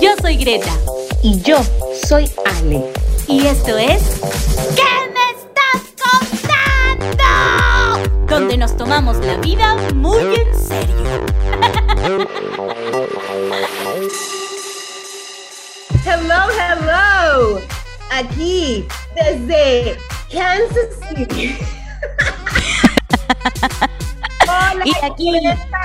Yo soy Greta. Y yo soy Ale. Y esto es. ¿Qué me estás contando? Donde nos tomamos la vida muy en serio. Hello, hello. Aquí, desde Kansas City. Hola, Y aquí- Greta.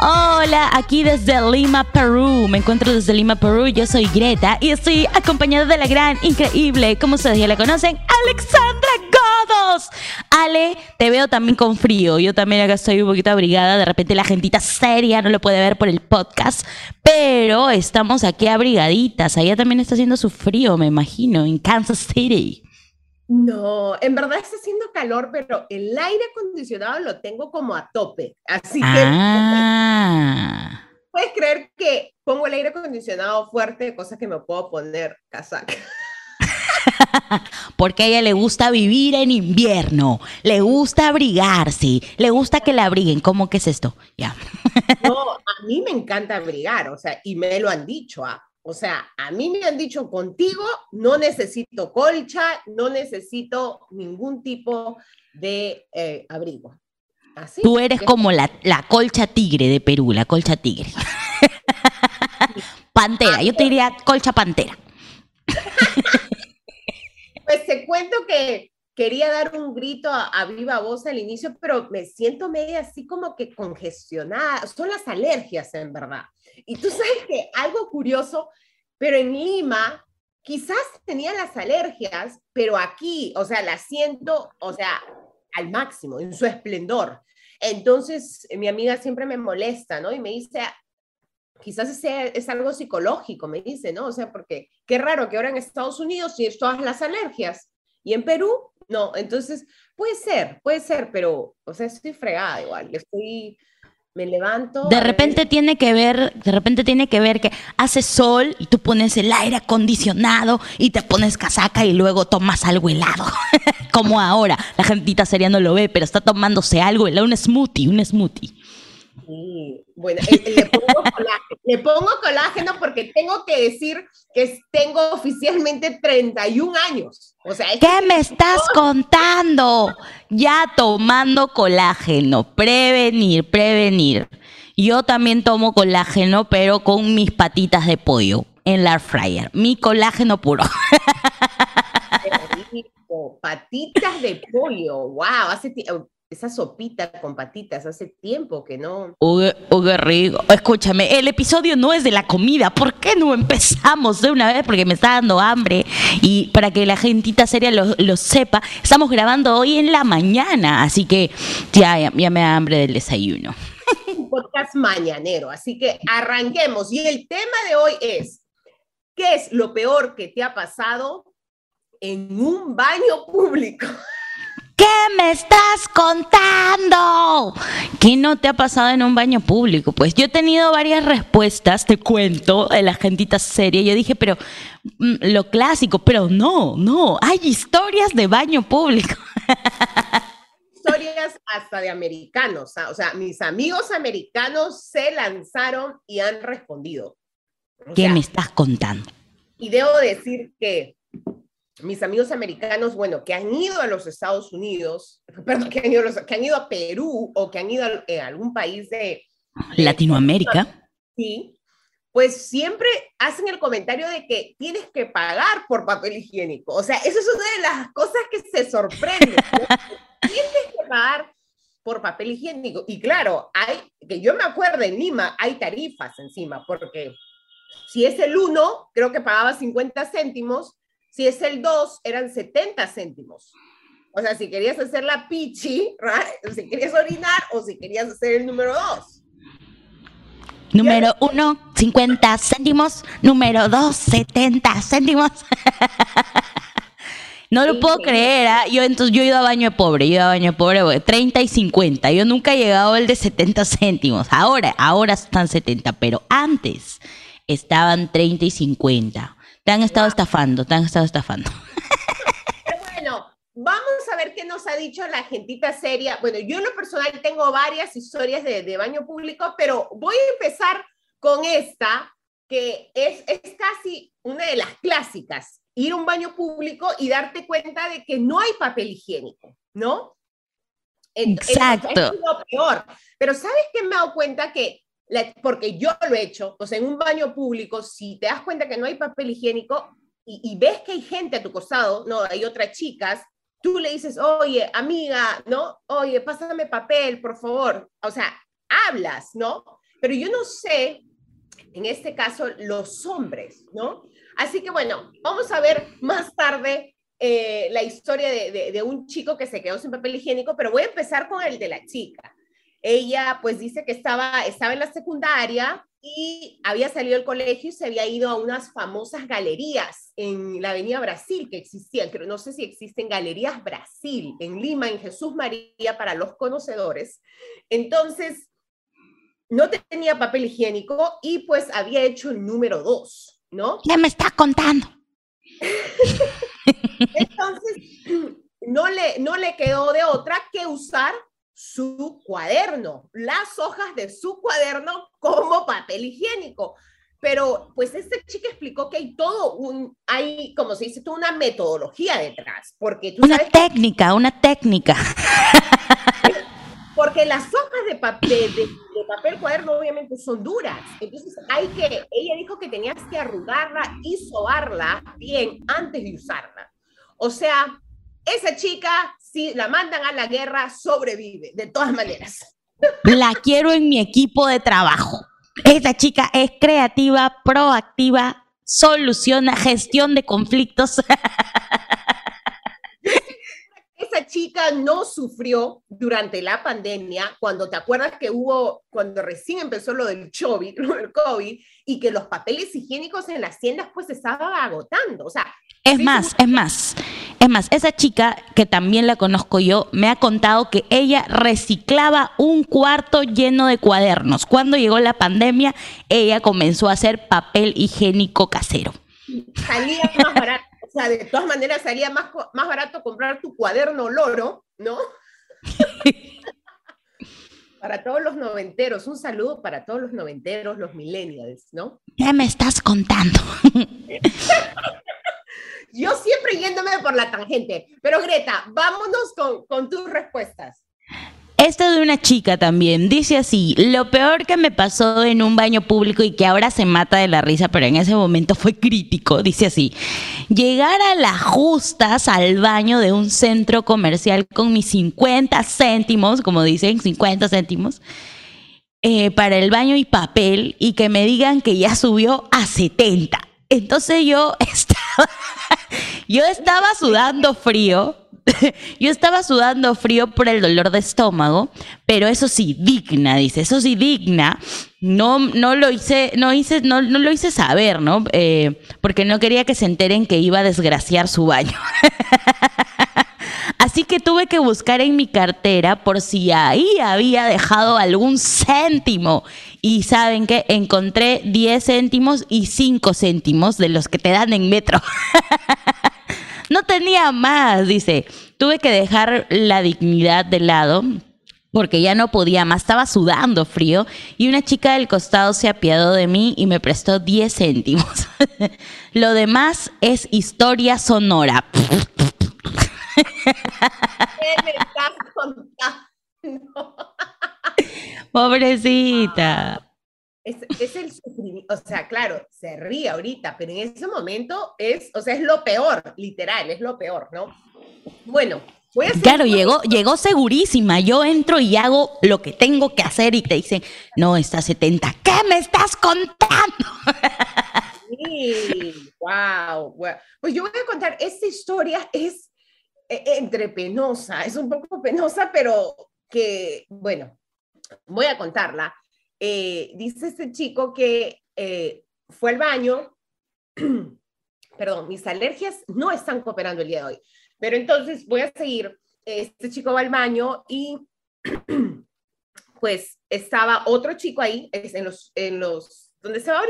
Hola, aquí desde Lima, Perú. Me encuentro desde Lima, Perú. Yo soy Greta y estoy acompañada de la gran, increíble, como ustedes ya la conocen, Alexandra Godos. Ale, te veo también con frío. Yo también acá estoy un poquito abrigada. De repente la gentita seria no lo puede ver por el podcast, pero estamos aquí abrigaditas. Allá también está haciendo su frío, me imagino, en Kansas City. No, en verdad está haciendo calor, pero el aire acondicionado lo tengo como a tope. Así que Ah. puedes creer que pongo el aire acondicionado fuerte, cosa que me puedo poner casaca. Porque a ella le gusta vivir en invierno, le gusta abrigarse, le gusta que la abriguen. ¿Cómo que es esto? Ya. No, a mí me encanta abrigar, o sea, y me lo han dicho, ¿ah? O sea, a mí me han dicho contigo no necesito colcha, no necesito ningún tipo de eh, abrigo. Así. Tú eres que- como la, la colcha tigre de Perú, la colcha tigre. Pantera, yo te diría colcha pantera. Pues te cuento que quería dar un grito a, a viva voz al inicio, pero me siento media así como que congestionada. Son las alergias, en verdad. Y tú sabes que algo curioso, pero en Lima quizás tenía las alergias, pero aquí, o sea, las siento, o sea, al máximo, en su esplendor. Entonces, mi amiga siempre me molesta, ¿no? Y me dice, quizás sea, es algo psicológico, me dice, ¿no? O sea, porque qué raro que ahora en Estados Unidos tienes todas las alergias y en Perú no. Entonces, puede ser, puede ser, pero, o sea, estoy fregada igual, estoy, me levanto. De ver- repente tiene que ver, de repente tiene que ver que hace sol y tú pones el aire acondicionado y te pones casaca y luego tomas algo helado. Como ahora, la gentita seria no lo ve, pero está tomándose algo helado, un smoothie, un smoothie. Sí, bueno, eh, le pongo, colágeno, le pongo colágeno porque tengo que decir que tengo oficialmente 31 años. O sea, es ¿Qué me estás contando? Ya tomando colágeno, prevenir, prevenir. Yo también tomo colágeno, pero con mis patitas de pollo en la air fryer. Mi colágeno puro. Qué rico, Patitas de pollo, wow, hace ti- esa sopita con patitas, hace tiempo que no. Uy, uy, rico. Escúchame, el episodio no es de la comida. ¿Por qué no empezamos de una vez? Porque me está dando hambre. Y para que la gentita seria lo, lo sepa, estamos grabando hoy en la mañana. Así que ya, ya, ya me da hambre del desayuno. un podcast mañanero, así que arranquemos. Y el tema de hoy es, ¿qué es lo peor que te ha pasado en un baño público? ¿Qué me estás contando? ¿Qué no te ha pasado en un baño público? Pues yo he tenido varias respuestas, te cuento, de la gentita seria. Yo dije, pero mm, lo clásico, pero no, no, hay historias de baño público. Historias hasta de americanos, ¿ah? o sea, mis amigos americanos se lanzaron y han respondido. O ¿Qué sea, me estás contando? Y debo decir que mis amigos americanos, bueno, que han ido a los Estados Unidos, perdón, que han ido a, los- que han ido a Perú o que han ido a, eh, algún país de, Latinoamérica. sí, pues siempre hacen el comentario de que tienes que pagar por papel higiénico. O sea, eso es una de las cosas que se sorprenden. ¿no? tienes que pagar por papel higiénico. Y claro, hay, que yo me acuerdo en Lima, hay tarifas encima, porque si es el 1, creo que pagaba 50 céntimos, si es el 2, eran 70 céntimos. O sea, si querías hacer la pichi, right? si querías orinar o si querías hacer el número 2. Número uno, 50 céntimos. Número dos, 70 céntimos. No lo puedo creer, ¿ah? yo entonces yo he ido a baño de pobre, yo he ido a baño de pobre, porque 30 y 50, yo nunca he llegado al de 70 céntimos, ahora, ahora están 70, pero antes estaban 30 y 50. Te han estado estafando, te han estado estafando. Bueno, vamos a ver qué nos ha dicho la gentita seria. Bueno, yo en lo personal tengo varias historias de, de baño público, pero voy a empezar con esta que es, es casi una de las clásicas, ir a un baño público y darte cuenta de que no hay papel higiénico, ¿no? Exacto. Es, lo peor. Pero ¿sabes qué me he dado cuenta? Que, porque yo lo he hecho, o sea, en un baño público, si te das cuenta que no hay papel higiénico y, y ves que hay gente a tu costado, no, hay otras chicas, tú le dices, oye, amiga, ¿no? Oye, pásame papel, por favor. O sea, hablas, ¿no? Pero yo no sé, en este caso, los hombres, ¿no? Así que bueno, vamos a ver más tarde eh, la historia de, de, un chico que se quedó sin papel higiénico, pero voy a empezar con el de la chica. Ella pues dice que estaba, estaba en la secundaria y había salido del colegio y se había ido a unas famosas galerías en la Avenida Brasil que existían, pero no sé si existen Galerías Brasil en Lima, en Jesús María, para los conocedores. Entonces, no tenía papel higiénico y pues había hecho el número dos, ¿no? ¿Qué me está contando? Entonces, no le, no le quedó de otra que usar su cuaderno, las hojas de su cuaderno como papel higiénico. Pero pues esta chica explicó que hay todo un, hay, como se dice, toda una metodología detrás, porque tú Una técnica, una técnica. Porque las hojas de papel, de, de, papel cuaderno obviamente son duras, entonces hay que, ella dijo que tenías que arrugarla y sobarla bien antes de usarla. O sea, esa chica, si la mandan a la guerra, sobrevive, de todas maneras. La quiero en mi equipo de trabajo. Esa chica es creativa, proactiva, soluciona gestión de conflictos. Chica no sufrió durante la pandemia, cuando te acuerdas que hubo, cuando recién empezó lo del COVID, lo del COVID, y que los papeles higiénicos en las tiendas pues se estaban agotando. O sea, es más, es más. Es más, esa chica, que también la conozco yo, me ha contado que ella reciclaba un cuarto lleno de cuadernos. Cuando llegó la pandemia, ella comenzó a hacer papel higiénico casero. Salía más barato, o sea, de todas maneras salía más, más barato comprar tu cuaderno loro, ¿no? para todos los noventeros, un saludo para todos los noventeros, los millennials, ¿no? ¿Qué me estás contando? Yo siempre yéndome por la tangente. Pero Greta, vámonos con, con tus respuestas. Esta de una chica también, dice así, lo peor que me pasó en un baño público y que ahora se mata de la risa, pero en ese momento fue crítico, dice así, llegar a las justas al baño de un centro comercial con mis 50 céntimos, como dicen, 50 céntimos, eh, para el baño y papel y que me digan que ya subió a 70. Entonces yo estaba, yo estaba sudando frío, yo estaba sudando frío por el dolor de estómago, pero eso sí, digna, dice, eso sí, digna. No, no lo hice, no hice, no, lo hice saber, ¿no? Eh, porque no quería que se enteren que iba a desgraciar su baño. Así que tuve que buscar en mi cartera por si ahí había dejado algún céntimo. Y saben que encontré 10 céntimos y 5 céntimos de los que te dan en metro. no tenía más, dice. Tuve que dejar la dignidad de lado porque ya no podía más, estaba sudando frío y una chica del costado se apiadó de mí y me prestó 10 céntimos. Lo demás es historia sonora. ¿Qué me estás contando? Pobrecita. Es, es, el sufrimiento, o sea, claro, se ríe ahorita, pero en ese momento es, o sea, es lo peor, literal, es lo peor, ¿no? Bueno, Claro, llegó, llegó segurísima. Yo entro y hago lo que tengo que hacer y te dicen, no, está 70. ¿Qué me estás contando? Sí, wow, wow. Pues yo voy a contar, esta historia es e, entre penosa, es un poco penosa, pero que, bueno, voy a contarla. Eh, dice este chico que eh, fue al baño, perdón, mis alergias no están cooperando el día de hoy, pero entonces voy a seguir. Este chico va al baño y pues estaba otro chico ahí, en los, en los, donde se va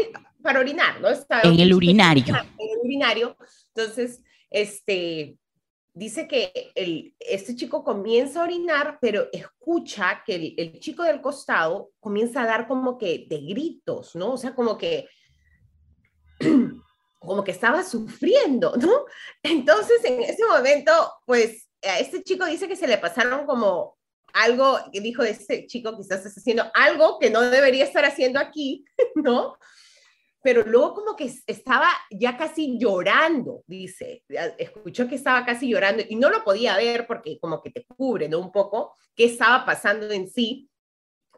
para orinar, ¿no? en el urinario. En el urinario. Entonces, este, dice que el, este chico comienza a orinar, pero escucha que el, el, chico del costado comienza a dar como que de gritos, ¿no? O sea, como que, como que estaba sufriendo, ¿no? Entonces, en ese momento, pues, a este chico dice que se le pasaron como algo, que dijo ese chico, quizás está haciendo algo que no debería estar haciendo aquí, ¿no? Pero luego como que estaba ya casi llorando, dice, escuchó que estaba casi llorando y no lo podía ver porque como que te cubre, ¿no? Un poco qué estaba pasando en sí.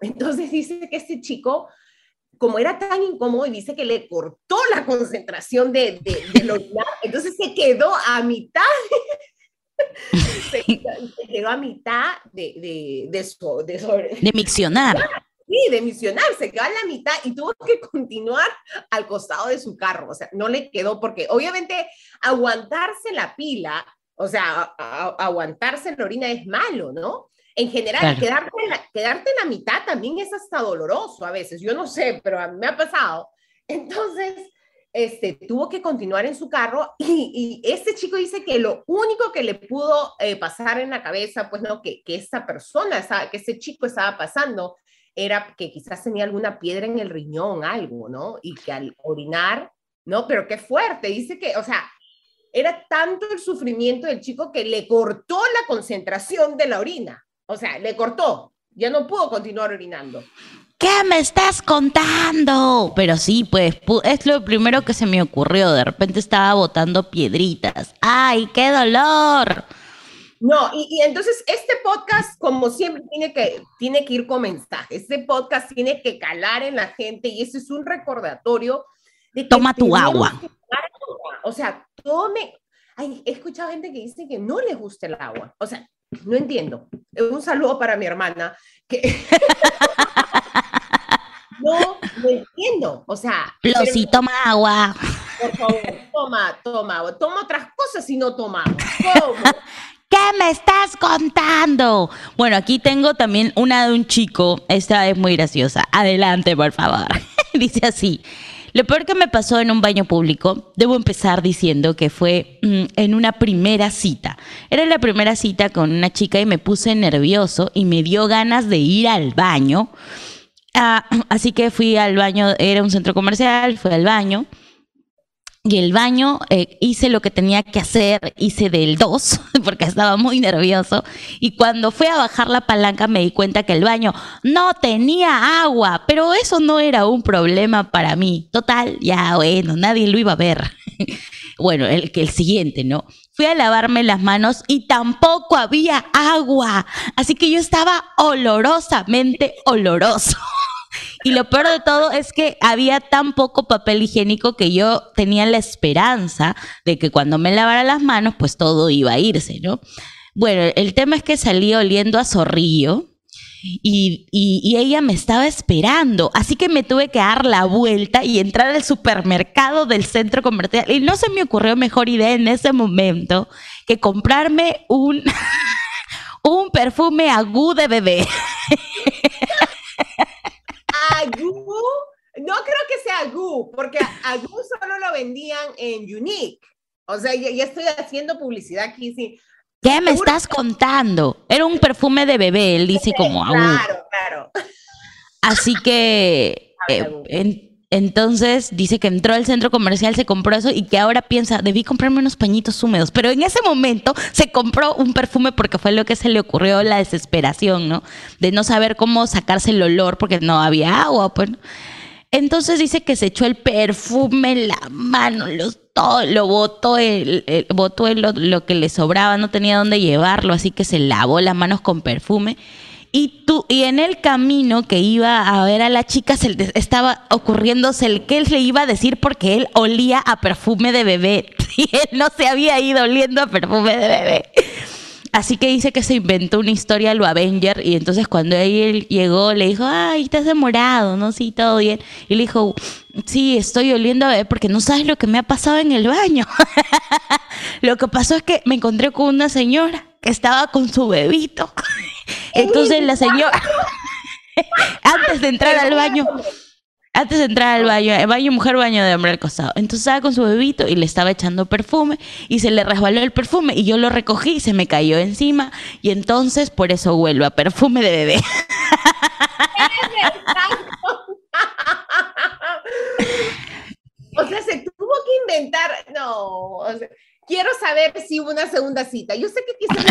Entonces dice que este chico como era tan incómodo y dice que le cortó la concentración de, de, entonces se quedó a mitad, se, quedó a mitad de, de, de, de, de miccionar. Sí, de misionar, se quedó a la mitad y tuvo que continuar al costado de su carro, o sea, no le quedó porque obviamente aguantarse la pila, o sea, aguantarse la orina es malo, ¿no? En general, quedarte, en la, quedarte en la mitad también es hasta doloroso a veces. Yo no sé, pero a mí me ha pasado. Entonces, este, tuvo que continuar en su carro y, este chico dice que lo único que le pudo eh, pasar en la cabeza, pues no, que, que esta persona, que ese chico estaba pasando, era que quizás tenía alguna piedra en el riñón, algo, ¿no? Y que al orinar, ¿no? Pero qué fuerte, dice que, o sea, era tanto el sufrimiento del chico que le cortó la concentración de la orina. O sea, le cortó. Ya no pudo continuar orinando. ¿Qué me estás contando? Pero sí, pues es lo primero que se me ocurrió. De repente estaba botando piedritas. ¡Ay, qué dolor! No, y, entonces este podcast, como siempre, tiene que, tiene que ir con mensaje. Este podcast tiene que calar en la gente y ese es un recordatorio de que Toma tu agua. O sea, tome. Ay, he escuchado gente que dice que no le gusta el agua. O sea, no entiendo. Un saludo para mi hermana. Que... no, no entiendo. O sea. Pero sí toma agua. Por favor, toma, toma agua. Toma otras cosas y no toma agua. ¿Qué me estás contando? Bueno, aquí tengo también una de un chico. Esta es muy graciosa. Adelante, por favor. Dice así. Lo peor que me pasó en un baño público, debo empezar diciendo que fue mm, en una primera cita. Era la primera cita con una chica y me puse nervioso y me dio ganas de ir al baño. Ah, así que fui al baño, era un centro comercial, fui al baño y el baño eh, hice lo que tenía que hacer, hice del 2 porque estaba muy nervioso y cuando fui a bajar la palanca me di cuenta que el baño no tenía agua, pero eso no era un problema para mí. Total, ya bueno, nadie lo iba a ver. bueno, el el siguiente, ¿no? Fui a lavarme las manos y tampoco había agua, así que yo estaba olorosamente oloroso. Y lo peor de todo es que había tan poco papel higiénico que yo tenía la esperanza de que cuando me lavara las manos, pues todo iba a irse, ¿no? Bueno, el tema es que salí oliendo a zorrillo. Y, y, ella me estaba esperando, así que me tuve que dar la vuelta y entrar al supermercado del centro comercial. Y no se me ocurrió mejor idea en ese momento que comprarme un, un perfume agú de bebé. Agú, no creo que sea Agú, porque Agú solo lo vendían en Unique. O sea, ya, estoy haciendo publicidad aquí, sí. ¿Qué me estás contando? Era un perfume de bebé, él dice como Agú. Claro, claro. Así que eh, entonces dice que entró al centro comercial, se compró eso y que ahora piensa, debí comprarme unos pañitos húmedos. Pero en ese momento se compró un perfume porque fue lo que se le ocurrió, la desesperación, ¿no? De no saber cómo sacarse el olor porque no había agua, pues. Entonces dice que se echó el perfume en la mano, lo botó, el, botó lo que le sobraba, no tenía dónde llevarlo, así que se lavó las manos con perfume y tú, y en el camino que iba a ver a la chica, se estaba ocurriéndose el que él le iba a decir porque él olía a perfume de bebé. Y él no se había ido oliendo a perfume de bebé. Así que dice que se inventó una historia lo Avenger y entonces cuando él llegó le dijo, ay, estás demorado, ¿no? Sí, todo bien. Y le dijo, sí, estoy oliendo a bebé porque no sabes lo que me ha pasado en el baño. lo que pasó es que me encontré con una señora que estaba con su bebito. Entonces la señora, antes de entrar al baño, antes de entrar al baño, el baño mujer, baño de hombre al costado. Entonces estaba con su bebito y le estaba echando perfume y se le resbaló el perfume y yo lo recogí y se me cayó encima y entonces por eso vuelvo a perfume de bebé. o sea, se inventar, no, o sea, quiero saber si hubo una segunda cita. Yo sé que quizás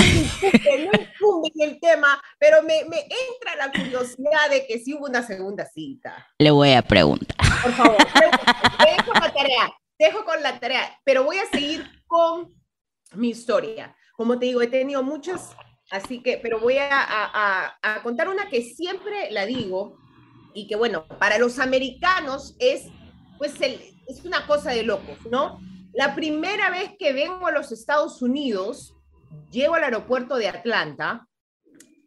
no incumbe el tema, pero me, me, entra la curiosidad de que si hubo una segunda cita. Le voy a preguntar. Por favor, te dejo la tarea, te dejo con la tarea, pero voy a seguir con mi historia. Como te digo, he tenido muchas, así que, pero voy a, a, a contar una que siempre la digo y que bueno, para los americanos es, pues, el, es una cosa de locos, ¿no? La primera vez que vengo a los Estados Unidos, llego al aeropuerto de Atlanta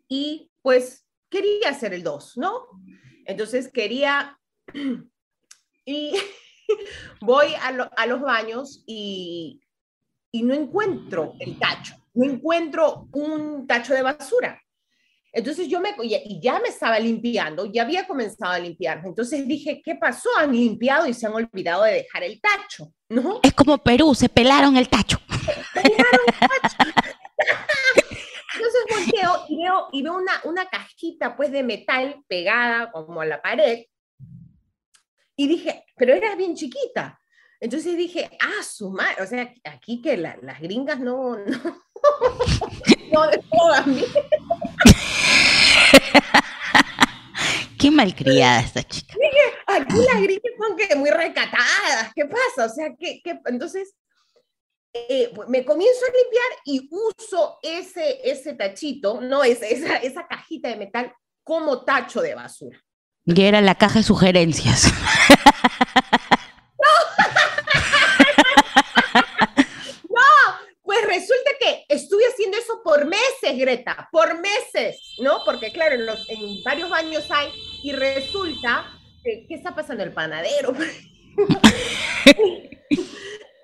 y pues quería hacer el 2, ¿no? Entonces quería y voy a, lo, a, los baños y no encuentro el tacho, no encuentro un tacho de basura. Entonces yo me, y ya me estaba limpiando, ya había comenzado a limpiar. Entonces dije, ¿qué pasó? Han limpiado y se han olvidado de dejar el tacho, ¿no? Es como Perú, se pelaron el tacho. Pelaron el tacho. Entonces volteo y veo, y veo una, una cajita pues de metal pegada como a la pared. Y dije, pero era bien chiquita. Entonces dije, ah, su madre, o sea, aquí que la, las gringas no, no, no, no Qué malcriada esta chica. Aquí las gringas son que muy recatadas. ¿Qué pasa? O sea, que, entonces eh, me comienzo a limpiar y uso ese, ese tachito, no, esa, esa, esa cajita de metal como tacho de basura. Y era la caja de sugerencias. Pues resulta estuve haciendo eso por meses, Greta, por meses, ¿no? Porque claro, en, varios baños hay y resulta, que, ¿qué está pasando el panadero?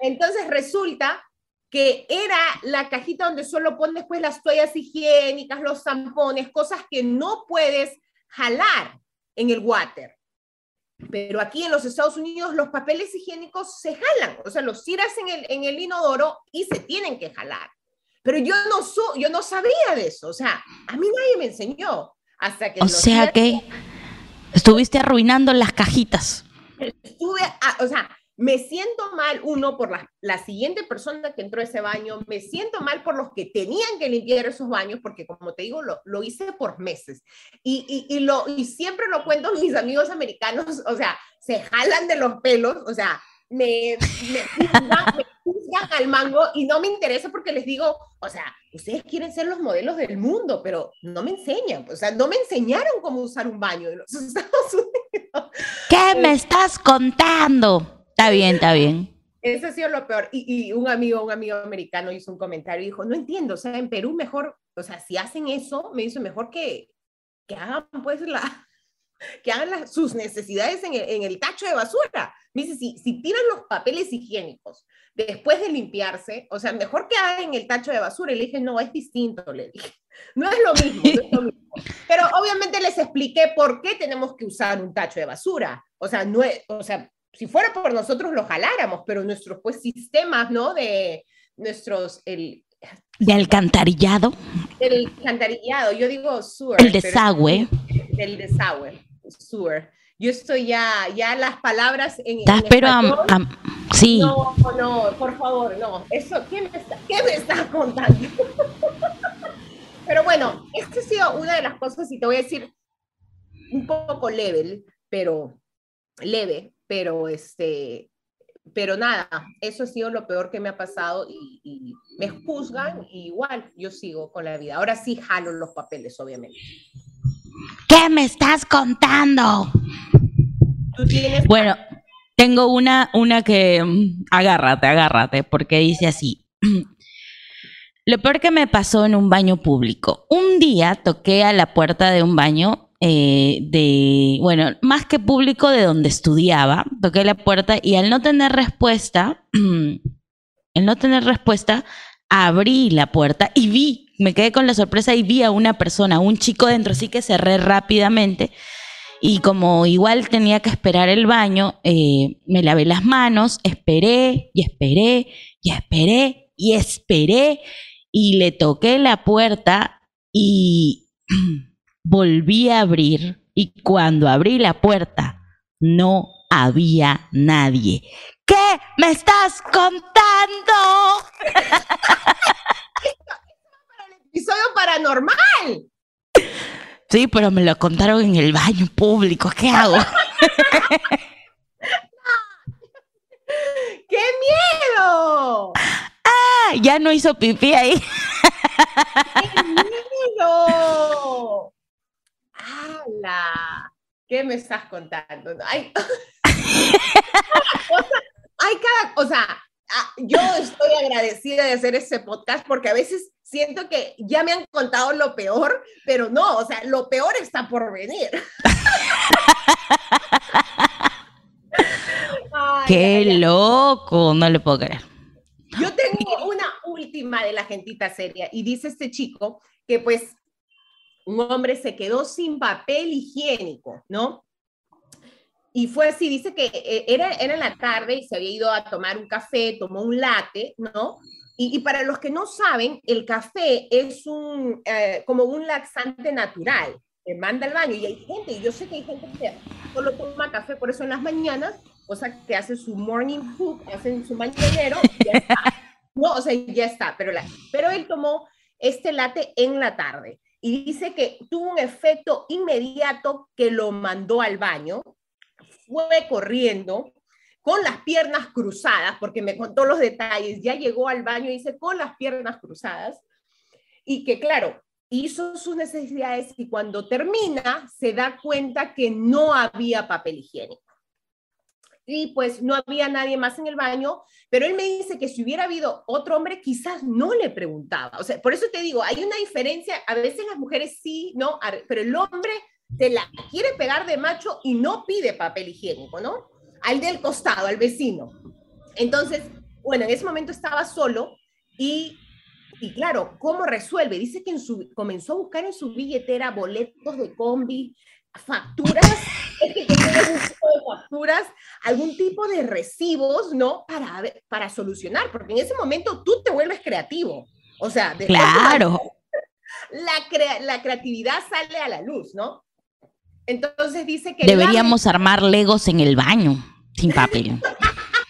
Entonces resulta que era la cajita donde solo pones pues las toallas higiénicas, los zampones, cosas que no puedes jalar en el water. Pero aquí en los Estados Unidos los papeles higiénicos se jalan, o sea, los tiras en el, en el inodoro y se tienen que jalar. Pero yo no, yo no sabía de eso, o sea, a mí nadie me enseñó hasta que... O sea que estuviste arruinando las cajitas. Estuve, o sea, me siento mal, uno, por la, la, siguiente persona que entró a ese baño, me siento mal por los que tenían que limpiar esos baños, porque como te digo, lo, lo hice por meses. Y, y, y, lo, y siempre lo cuento mis amigos americanos, o sea, se jalan de los pelos, o sea, me, me, al mango y no me interesa porque les digo, o sea, ustedes quieren ser los modelos del mundo, pero no me enseñan, o sea, no me enseñaron cómo usar un baño en los Estados Unidos. ¿Qué me estás contando? Está bien, está bien. Eso ha sido lo peor. Y, un amigo, un amigo americano hizo un comentario y dijo, no entiendo, o sea, en Perú mejor, o sea, si hacen eso, me dice mejor que, que hagan pues la, que hagan sus necesidades en el, en el, tacho de basura. Me dice, si, si tiran los papeles higiénicos después de limpiarse, o sea, mejor que hagan en el tacho de basura. Y le dije, no, es distinto, le dije. No es lo mismo, no es lo mismo. Pero obviamente les expliqué por qué tenemos que usar un tacho de basura. O sea, no es, o sea, si fuera por nosotros lo jaláramos, pero nuestros pues sistemas, ¿no? De nuestros, el... De alcantarillado. El alcantarillado, yo digo sewer. El desagüe. El desagüe, sewer. Yo estoy ya, ya las palabras en, ¿Estás, pero sí. No, no, por favor, no. Eso, ¿qué me está, qué me está contando? pero bueno, esta ha sido una de las cosas, y te voy a decir un poco level, pero leve, pero este, pero nada, eso ha sido lo peor que me ha pasado y, me juzgan y igual yo sigo con la vida. Ahora sí jalo los papeles, obviamente. ¿Qué me estás contando? ¿Tú tienes... Bueno, tengo una, una que mm, agárrate, agárrate, porque dice así. Lo peor que me pasó en un baño público. Un día toqué a la puerta de un baño eh, de, bueno, más que público de donde estudiaba, toqué la puerta y al no tener respuesta, al no tener respuesta, abrí la puerta y vi, me quedé con la sorpresa y vi a una persona, un chico dentro, así que cerré rápidamente. Y como igual tenía que esperar el baño, eh, me lavé las manos, esperé y esperé y esperé y esperé y le toqué la puerta y volví a abrir y cuando abrí la puerta no había nadie. ¿Qué me estás contando? Episodio paranormal. Sí, pero me lo contaron en el baño público. ¿Qué hago? ¡Qué miedo! Ah, ya no hizo pipí ahí. ¡Qué miedo! ¡Hala! ¿Qué me estás contando? Ay, hay cada, o sea, yo estoy agradecida de hacer este podcast porque a veces siento que ya me han contado lo peor, pero no, o sea, lo peor está por venir. Ay, Qué loco, no le puedo creer. Yo tengo una última de la gentita seria y dice este chico que pues un hombre se quedó sin papel higiénico, ¿no? Y fue así, dice que eh, era, era en la tarde y se había ido a tomar un café, tomó un latte, ¿no? Y, y para los que no saben, el café es un, eh, como un laxante natural, que manda al baño. Y hay gente, y yo sé que hay gente que solo toma café por eso en las mañanas, cosa que hace su morning poop, hacen su mañanero, y ya está. No, o sea, ya está, pero, la, pero él tomó este latte en la tarde y dice que tuvo un efecto inmediato que lo mandó al baño, fue corriendo con las piernas cruzadas, porque me contó los detalles, ya llegó al baño y dice con las piernas cruzadas, y que claro, hizo sus necesidades y cuando termina se da cuenta que no había papel higiénico. Y pues no había nadie más en el baño, pero él me dice que si hubiera habido otro hombre, quizás no le preguntaba. O sea, por eso te digo, hay una diferencia, a veces las mujeres sí, ¿no? Pero el hombre te la quiere pegar de macho y no pide papel higiénico, ¿no? Al del costado, al vecino. Entonces, bueno, en ese momento estaba solo y, y claro, ¿cómo resuelve? Dice que en su, comenzó a buscar en su billetera boletos de combi, facturas, es que tiene algún tipo de facturas, algún tipo de recibos, ¿no? Para, para solucionar, porque en ese momento tú te vuelves creativo. O sea, de Claro. la, crea- la creatividad sale a la luz, ¿no? Entonces dice que... Deberíamos armar legos en el baño, sin papel.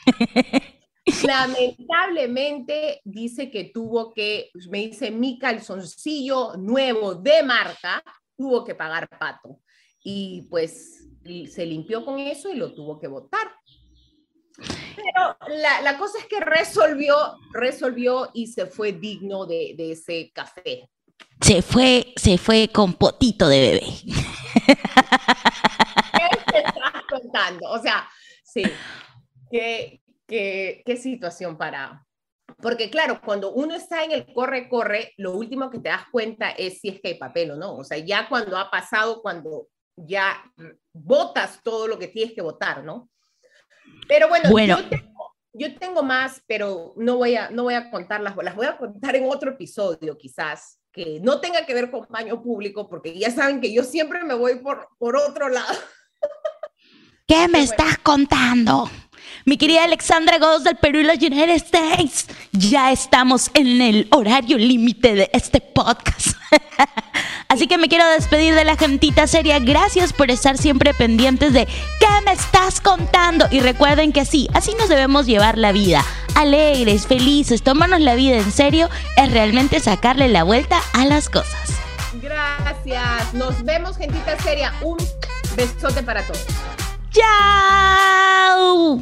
Lamentablemente dice que tuvo que, me dice, mi calzoncillo nuevo de marca tuvo que pagar pato. Y pues se limpió con eso y lo tuvo que votar. Pero la, la cosa es que resolvió, resolvió y se fue digno de, de ese café. Se fue, se fue con potito de bebé. ¿Qué te estás contando? O sea, sí, qué, qué, qué situación para... Porque claro, cuando uno está en el corre-corre, lo último que te das cuenta es si es que hay papel o no. O sea, ya cuando ha pasado, cuando ya votas todo lo que tienes que votar, ¿no? Pero bueno, Bueno. Yo, tengo, yo tengo más, pero no voy, a, no voy a contarlas, las voy a contar en otro episodio quizás, que no tenga que ver con baño público, porque ya saben que yo siempre me voy por, por otro lado. ¿Qué me bueno. estás contando? Mi querida Alexandra Godos del Perú y los United States, ya estamos en el horario límite de este podcast. Así que me quiero despedir de la gentita seria. Gracias por estar siempre pendientes de ¿Qué me estás contando? Y recuerden que sí, así nos debemos llevar la vida. Alegres, felices, tomarnos la vida en serio es realmente sacarle la vuelta a las cosas. Gracias. Nos vemos, gentita seria. Un besote para todos. ¡Chao!